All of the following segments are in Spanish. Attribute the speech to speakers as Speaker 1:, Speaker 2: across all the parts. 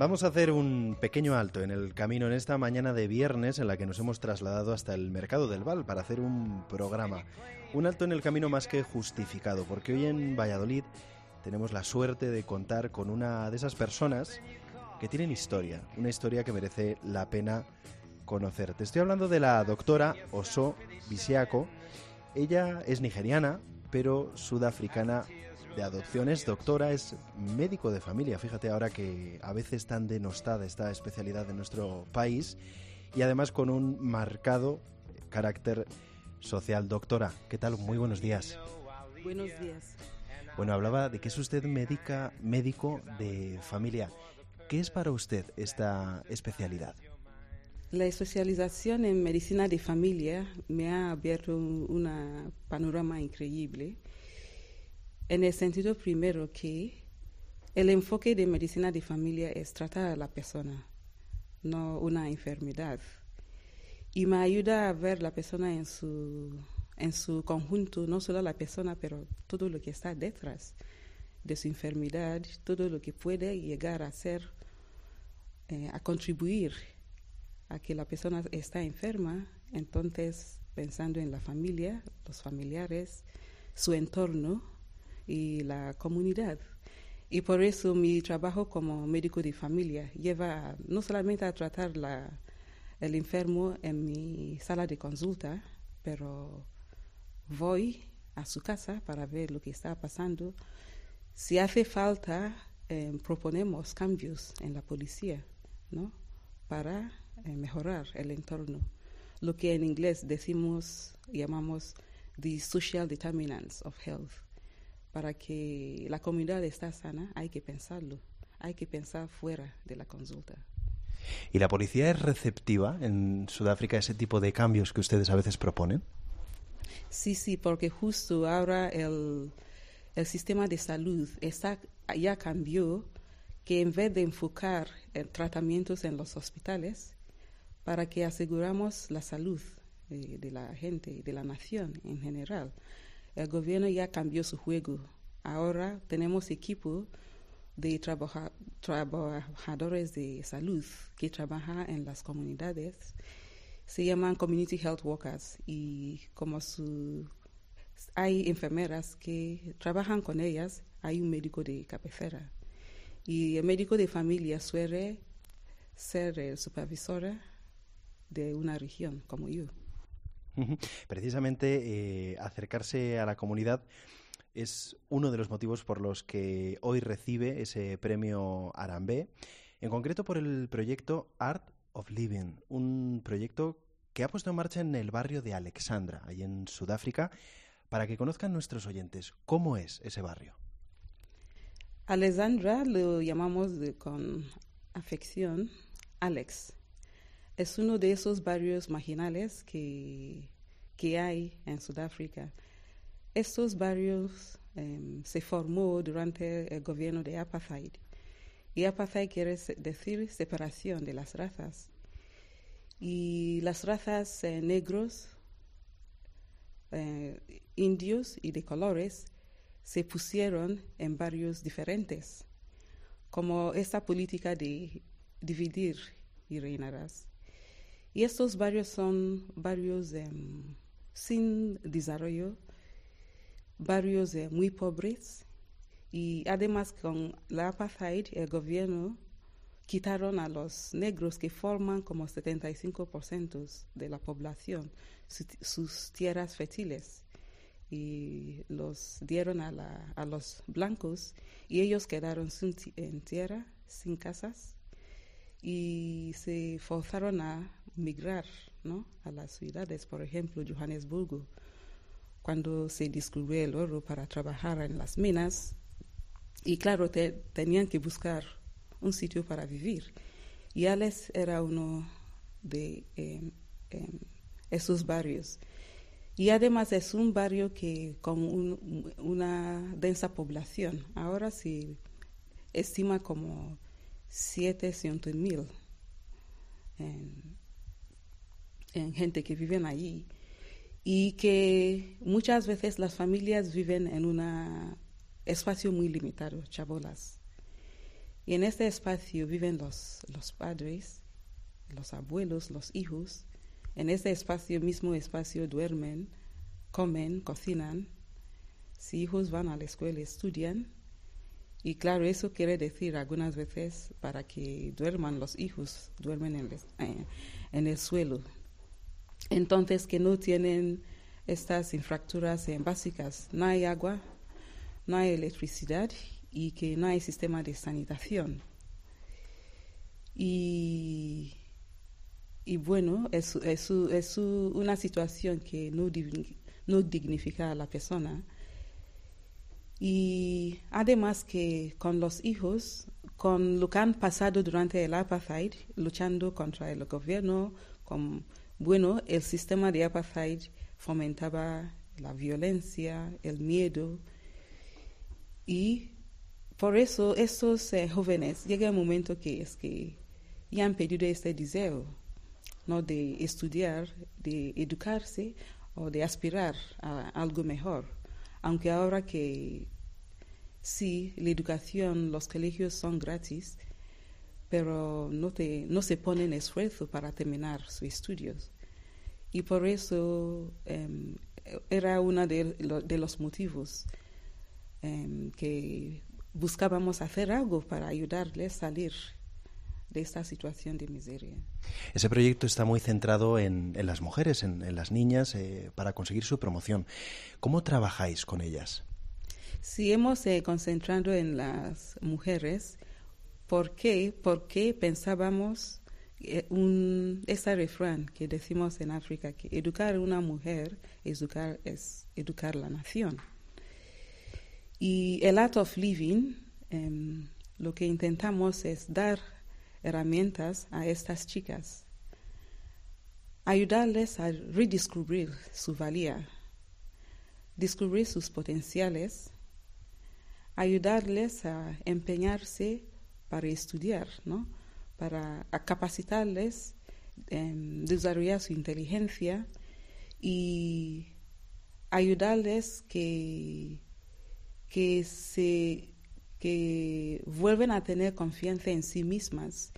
Speaker 1: Vamos a hacer un pequeño alto en el camino en esta mañana de viernes en la que nos hemos trasladado hasta el mercado del Val para hacer un programa. Un alto en el camino más que justificado, porque hoy en Valladolid tenemos la suerte de contar con una de esas personas que tienen historia, una historia que merece la pena conocer. Te estoy hablando de la doctora Oso Bisiako. Ella es nigeriana, pero sudafricana de adopción, es doctora, es médico de familia. Fíjate ahora que a veces tan denostada esta especialidad en nuestro país y además con un marcado carácter social. Doctora, ¿qué tal? Muy buenos días.
Speaker 2: Buenos días.
Speaker 1: Bueno, hablaba de que es usted médica, médico de familia. ¿Qué es para usted esta especialidad?
Speaker 2: La especialización en medicina de familia me ha abierto un panorama increíble en el sentido primero que el enfoque de medicina de familia es tratar a la persona, no una enfermedad. Y me ayuda a ver la persona en su, en su conjunto, no solo la persona, pero todo lo que está detrás de su enfermedad, todo lo que puede llegar a ser, eh, a contribuir a que la persona está enferma, entonces pensando en la familia, los familiares, su entorno y la comunidad. Y por eso mi trabajo como médico de familia lleva no solamente a tratar la, el enfermo en mi sala de consulta, pero voy a su casa para ver lo que está pasando. Si hace falta, eh, proponemos cambios en la policía, ¿no? Para eh, mejorar el entorno. Lo que en inglés decimos, llamamos the social determinants of health. Para que la comunidad esté sana, hay que pensarlo, hay que pensar fuera de la consulta.
Speaker 1: ¿Y la policía es receptiva en Sudáfrica a ese tipo de cambios que ustedes a veces proponen?
Speaker 2: Sí, sí, porque justo ahora el, el sistema de salud está, ya cambió, que en vez de enfocar en tratamientos en los hospitales, para que aseguramos la salud de, la gente de la nación en general. El gobierno ya cambió su juego. Ahora tenemos equipo de trabajadores de salud que trabajan en las comunidades. Se llaman Community Health Workers y como hay enfermeras que trabajan con ellas, hay un médico de cabecera. Y el médico de familia suele ser el supervisor de una región como yo.
Speaker 1: Precisamente eh, acercarse a la comunidad es uno de los motivos por los que hoy recibe ese premio Arambe, en concreto por el proyecto Art of Living, un proyecto que ha puesto en marcha en el barrio de Alexandra, ahí en Sudáfrica, para que conozcan nuestros oyentes cómo es ese barrio.
Speaker 2: Alexandra lo llamamos con afección Alex es uno de esos barrios marginales que, que hay en Sudáfrica. Estos barrios em, se formó durante el gobierno de apartheid. Y apartheid quiere decir separación de las razas. Y las razas eh, negros, eh, indios y de colores se pusieron en barrios diferentes, como esta política de dividir y reinarás. Y estos barrios son barrios em, sin desarrollo, barrios muy pobres. Y además con la apartheid el gobierno quitaron a los negros que forman como 75% de la población sus tierras fértiles. Y los dieron a, a, los blancos y ellos quedaron sin, en tierra, sin casas. Y se forzaron a migrar ¿no? a las ciudades, por ejemplo, Johannesburgo, cuando se descubrió el oro para trabajar en las minas. Y claro, tenían que buscar un sitio para vivir. Y Alex era uno de em, em, esos barrios. Y además es un barrio que con una densa población. Ahora se estima como 700 mil en gente que viven allí y que muchas veces las familias viven en una espacio muy limitado, chabolas. Y en este espacio viven los, los padres, los abuelos, los hijos. En este espacio, mismo espacio, duermen, comen, cocinan. Si hijos van a la escuela, estudian. Y claro, eso quiere decir algunas veces para que duerman los hijos, duermen en eh, en el suelo. Entonces, que no tienen estas infraestructuras básicas. No hay agua, no hay electricidad y que no hay sistema de sanitación. Y, y bueno, es, una situación que no, no dignifica a la persona. Y además que con los hijos, con lo que han pasado durante el apartheid, luchando contra el gobierno, con, bueno, el sistema de apartheid fomentaba la violencia, el miedo. Y por eso estos eh, jóvenes llega un momento que es que ya han perdido este deseo ¿no? de estudiar, de educarse o de aspirar a algo mejor. Aunque ahora que sí, la educación, los colegios son gratis, pero no, te, no se ponen esfuerzo para terminar sus estudios. Y por eso em, era uno de, los motivos em, que buscábamos hacer algo para ayudarles a salir de esta situación de miseria.
Speaker 1: Ese proyecto está muy centrado en, las mujeres, en, las niñas, eh, para conseguir su promoción. ¿Cómo trabajáis con ellas?
Speaker 2: Sí, hemos eh, concentrado en las mujeres. ¿Por qué? Porque pensábamos eh, un, ese refrán que decimos en África, que educar a una mujer educar, es educar la nación. Y el Art of Living, em, lo que intentamos es dar herramientas a estas chicas, ayudarles a redescubrir su valía, descubrir sus potenciales, ayudarles a empeñarse para estudiar, ¿no? para capacitarles, em, desarrollar su inteligencia y ayudarles que, que se que vuelven a tener confianza en sí mismas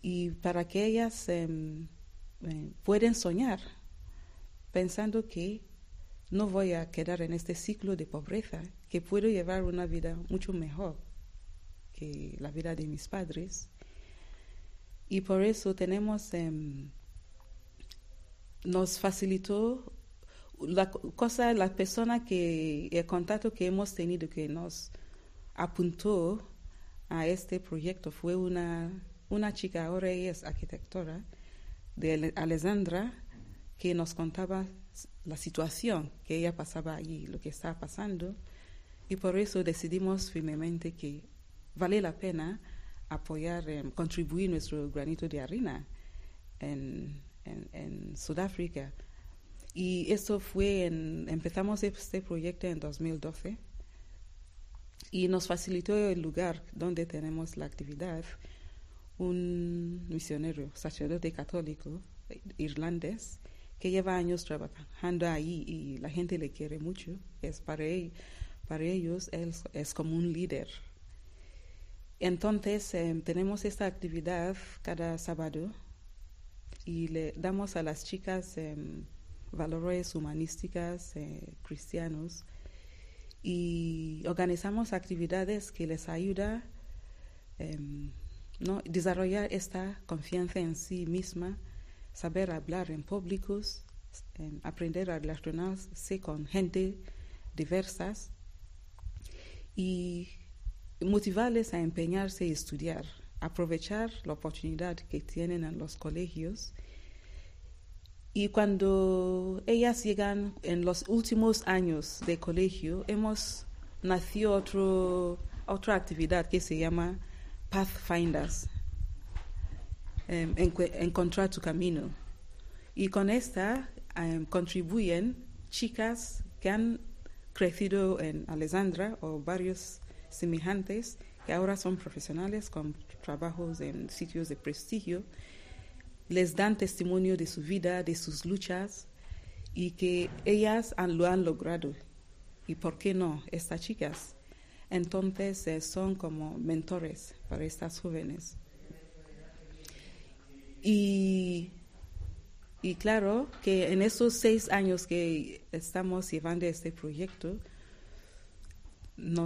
Speaker 2: y para que ellas em, eh, pueden soñar pensando que no voy a quedar en este ciclo de pobreza, que puedo llevar una vida mucho mejor que la vida de mis padres. Y por eso tenemos, em, nos facilitó la cosa, la persona que, el contacto que hemos tenido que nos apuntó a este proyecto fue una, una chica, ahora ella es arquitectora, de Alessandra, que nos contaba la situación que ella pasaba allí, lo que estaba pasando, y por eso decidimos firmemente que vale la pena apoyar, eh, contribuir nuestro granito de arena en, en, Sudáfrica. Y eso fue, en, empezamos este proyecto en 2012 y nos facilitó el lugar donde tenemos la actividad un misionero, sacerdote católico irlandés, que lleva años trabajando ahí y la gente le quiere mucho. Es para, para ellos él es como un líder entonces em, tenemos esta actividad cada sábado y le damos a las chicas em, valores humanísticas eh, cristianos y organizamos actividades que les ayuda em, ¿no? desarrollar esta confianza en sí misma, saber hablar en públicos, aprender a relacionarse con gente diversas y motivarles a empeñarse y estudiar, aprovechar la oportunidad que tienen en los colegios. Y cuando ellas llegan en los últimos años de colegio, hemos nacido otro, otra actividad que se llama Pathfinders, em, encontrar tu camino. Y con esta em, contribuyen chicas que han crecido en Alessandra o varios semejantes que ahora son profesionales con trabajos en sitios de prestigio, les dan testimonio de su vida, de sus luchas y que ellas lo han logrado. ¿Y por qué no estas chicas? Entonces eh, son como mentores para estas jóvenes. Y, y claro que en esos seis años que estamos llevando este proyecto,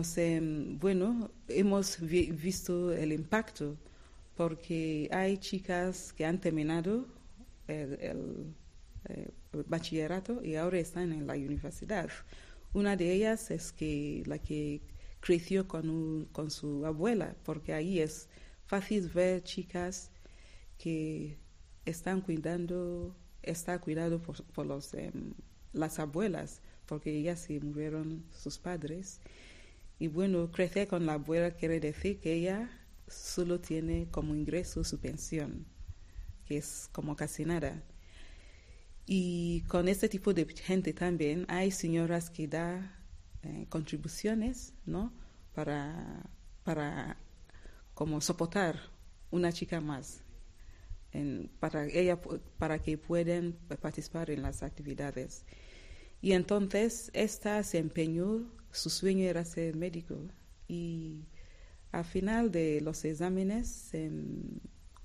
Speaker 2: sé, bueno, hemos visto el impacto porque hay chicas que han terminado el, eh, bachillerato y ahora están en la universidad. Una de ellas es que la que creció con, con su abuela, porque ahí es fácil ver chicas que están cuidando, está cuidado por, los, em, las abuelas, porque ellas se murieron sus padres. Y bueno, crecer con la abuela quiere decir que ella solo tiene como ingreso su pensión, que es como casi nada. Y con este tipo de gente también hay señoras que dan eh, contribuciones, ¿no? Para, para como soportar una chica más, para, ella, para que puedan participar en las actividades. Y entonces esta se empeñó, su sueño era ser médico. Y al final de los exámenes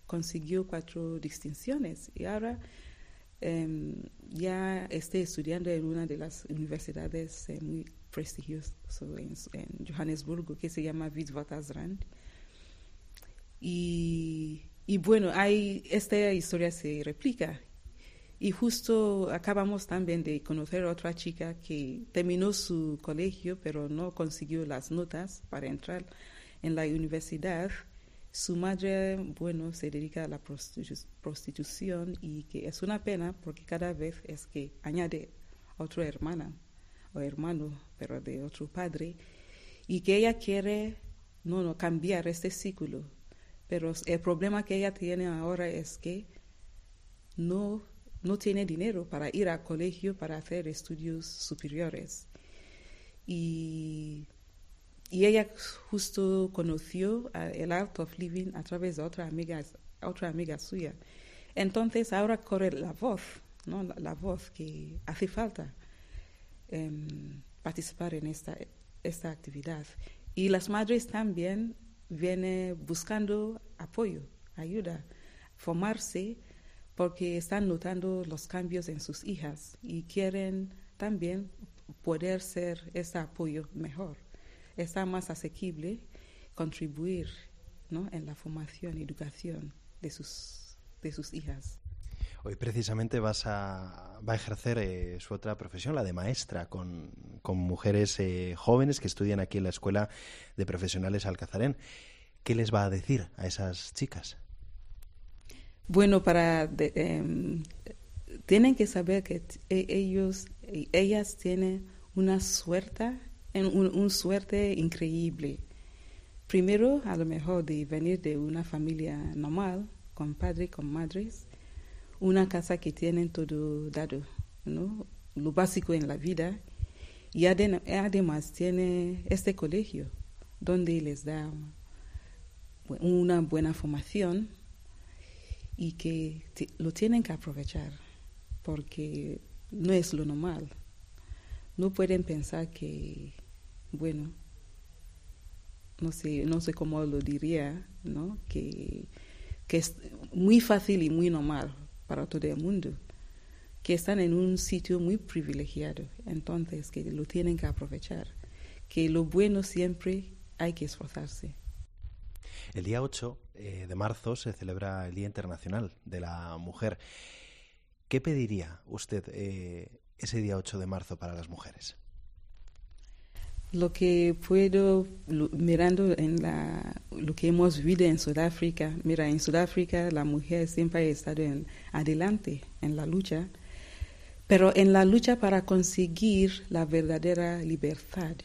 Speaker 2: consiguió cuatro distinciones. Y ahora em, ya está estudiando en una de las universidades eh, muy prestigiosas en, Johannesburgo que se llama Witwatersrand. Y, y bueno, hay, esta historia se replica y justo acabamos también de conocer a otra chica que terminó su colegio, pero no consiguió las notas para entrar en la universidad, su madre, bueno, se dedica a la prostitución y que es una pena porque cada vez es que añade otra hermana o hermano, pero de otro padre, y que ella quiere, no, no, cambiar este ciclo. Pero el problema que ella tiene ahora es que no, no tiene dinero para ir al colegio para hacer estudios superiores. Y ella justo conoció el Art of Living a través de otra amiga, otra amiga suya. Entonces ahora corre la voz, ¿no? la, voz que hace falta em, participar en esta, esta actividad. Y las madres también vienen buscando apoyo, ayuda, formarse, porque están notando los cambios en sus hijas y quieren también poder ser ese apoyo mejor está más asequible contribuir ¿no? en la formación y educación de sus, de sus hijas.
Speaker 1: Hoy precisamente vas a, va a ejercer eh, su otra profesión, la de maestra, con, con mujeres eh, jóvenes que estudian aquí en la Escuela de Profesionales Alcazarén. ¿Qué les va a decir a esas chicas?
Speaker 2: Bueno, para em, tienen que saber que e, ellos, ellas tienen una suerte un, suerte increíble. Primero, a lo mejor de venir de una familia normal, con padres, con madres, una casa que tienen todo dado, ¿no? lo básico en la vida, y además tiene este colegio donde les da una buena formación y que lo tienen que aprovechar porque no es lo normal. No pueden pensar que bueno, no sé, no sé cómo lo diría, ¿no? Que, que es muy fácil y muy normal para todo el mundo, que están en un sitio muy privilegiado, entonces que lo tienen que aprovechar, que lo bueno siempre hay que esforzarse.
Speaker 1: El día 8 eh, de marzo se celebra el Día Internacional de la Mujer. ¿Qué pediría usted eh, ese día 8 de marzo para las mujeres?
Speaker 2: Lo que puedo, mirando en la, lo que hemos vivido en Sudáfrica, mira, en Sudáfrica la mujer siempre ha estado en, adelante en la lucha, pero en la lucha para conseguir la verdadera libertad.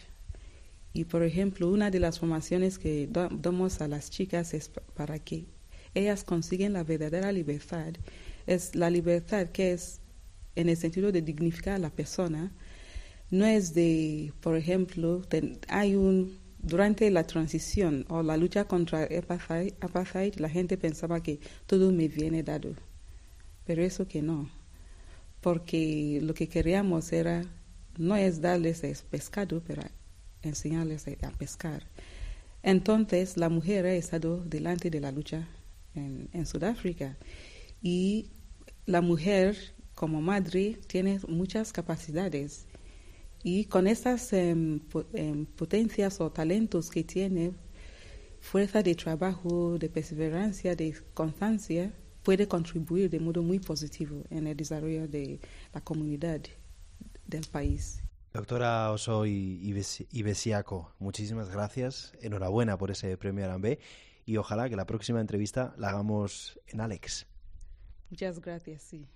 Speaker 2: Y por ejemplo, una de las formaciones que damos a las chicas es para que ellas consiguen la verdadera libertad, es la libertad que es en el sentido de dignificar a la persona, no es de, por ejemplo, hay un, durante la transición o la lucha contra el apartheid, la gente pensaba que todo me viene dado, pero eso que no, porque lo que queríamos era no es darles el pescado, pero enseñarles a pescar. Entonces la mujer ha estado delante de la lucha en, Sudáfrica y la mujer como madre tiene muchas capacidades y con estas em, em, potencias o talentos que tiene, fuerza de trabajo, de perseverancia, de constancia, puede contribuir de modo muy positivo en el desarrollo de la comunidad del país.
Speaker 1: Doctora Oso Ibesiaco, muchísimas gracias. Enhorabuena por ese premio Arambe y ojalá que la próxima entrevista la hagamos en Alex.
Speaker 2: Muchas gracias, sí.